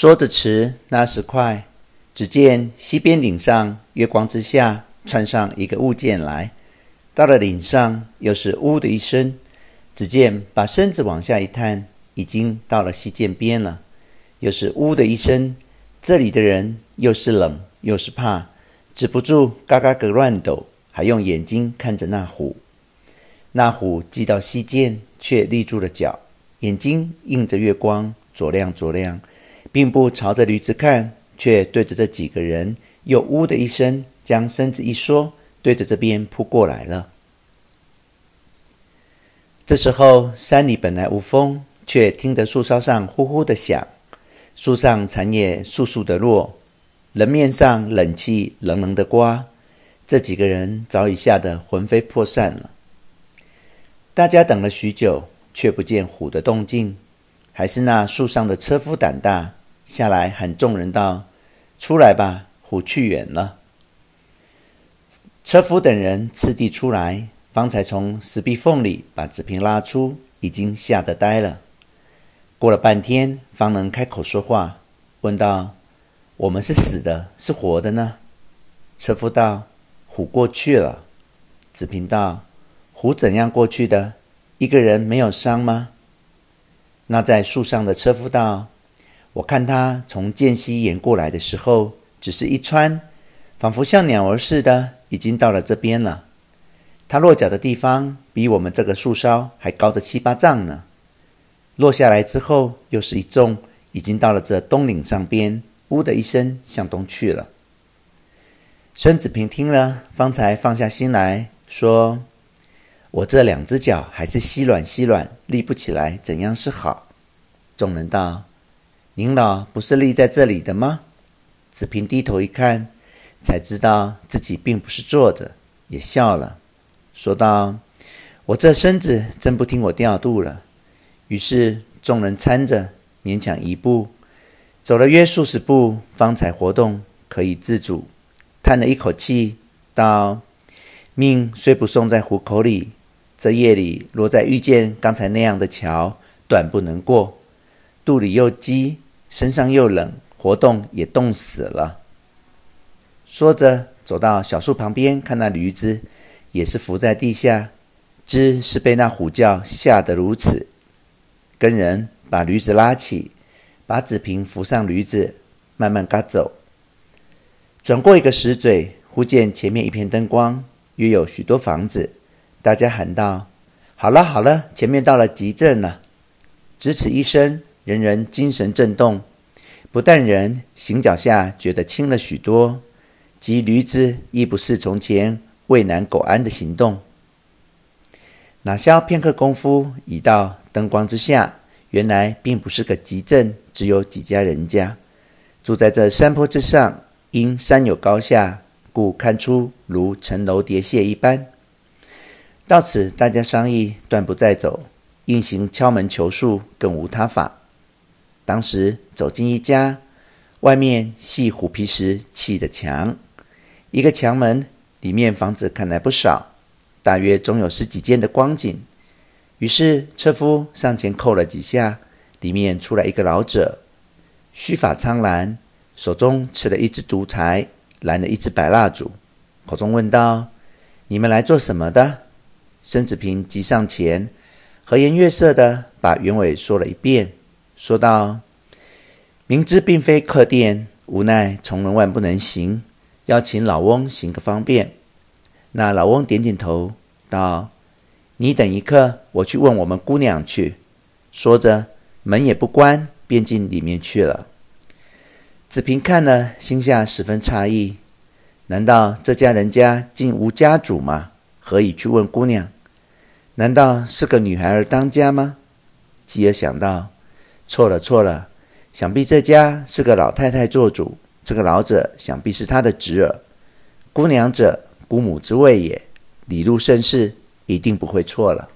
说着迟，那时快，只见西边顶上月光之下窜上一个物件来，到了顶上又是“呜”的一声，只见把身子往下一探，已经到了溪涧边了，又是“呜”的一声，这里的人又是冷又是怕，止不住嘎嘎个乱抖，还用眼睛看着那虎。那虎既到溪涧，却立住了脚，眼睛映着月光，左亮左亮，并不朝着驴子看，却对着这几个人，又“呜”的一声，将身子一缩，对着这边扑过来了。这时候山里本来无风，却听得树梢上呼呼的响，树上残叶簌簌的落，人面上冷气冷冷的刮，这几个人早已吓得魂飞魄散了。大家等了许久，却不见虎的动静，还是那树上的车夫胆大，下来喊众人道：“出来吧，虎去远了。”车夫等人次第出来。方才从石壁缝里把子平拉出，已经吓得呆了。过了半天，方能开口说话，问道：“我们是死的，是活的呢？”车夫道：“虎过去了。”子平道：“虎怎样过去的？一个人没有伤吗？”那在树上的车夫道：“我看他从涧溪沿过来的时候，只是一穿，仿佛像鸟儿似的，已经到了这边了。”他落脚的地方比我们这个树梢还高着七八丈呢。落下来之后，又是一纵，已经到了这东岭上边。呜的一声，向东去了。孙子平听了，方才放下心来说：“我这两只脚还是稀软稀软，立不起来，怎样是好？”众人道：“您老不是立在这里的吗？”子平低头一看，才知道自己并不是坐着，也笑了。说道：“我这身子真不听我调度了。”于是众人搀着，勉强一步，走了约数十步，方才活动，可以自主，叹了一口气，道：“命虽不送在虎口里，这夜里若再遇见刚才那样的桥，断不能过。肚里又饥，身上又冷，活动也冻死了。”说着，走到小树旁边，看那驴子。也是伏在地下，知是被那虎叫吓得如此，跟人把驴子拉起，把子平扶上驴子，慢慢嘎走。转过一个石嘴，忽见前面一片灯光，约有许多房子。大家喊道：“好了好了，前面到了集镇了。”只此一声，人人精神震动，不但人行脚下觉得轻了许多，及驴子亦不似从前。畏难苟安的行动，哪消片刻功夫，已到灯光之下。原来并不是个集镇，只有几家人家住在这山坡之上。因山有高下，故看出如层楼叠榭一般。到此，大家商议，断不再走，硬行敲门求数，更无他法。当时走进一家，外面系虎皮石砌的墙，一个墙门。里面房子看来不少，大约总有十几间的光景。于是车夫上前叩了几下，里面出来一个老者，须发苍蓝，手中持了一支烛台，燃了一支白蜡烛，口中问道：“你们来做什么的？”孙子平急上前，和颜悦色的把原委说了一遍，说道：“明知并非客店，无奈从人万不能行。”要请老翁行个方便。那老翁点点头，道：“你等一刻，我去问我们姑娘去。”说着，门也不关，便进里面去了。子平看了，心下十分诧异：难道这家人家竟无家主吗？何以去问姑娘？难道是个女孩儿当家吗？继而想到：错了错了，想必这家是个老太太做主。这个老者想必是她的侄儿，姑娘者姑母之位也，礼入甚是，一定不会错了。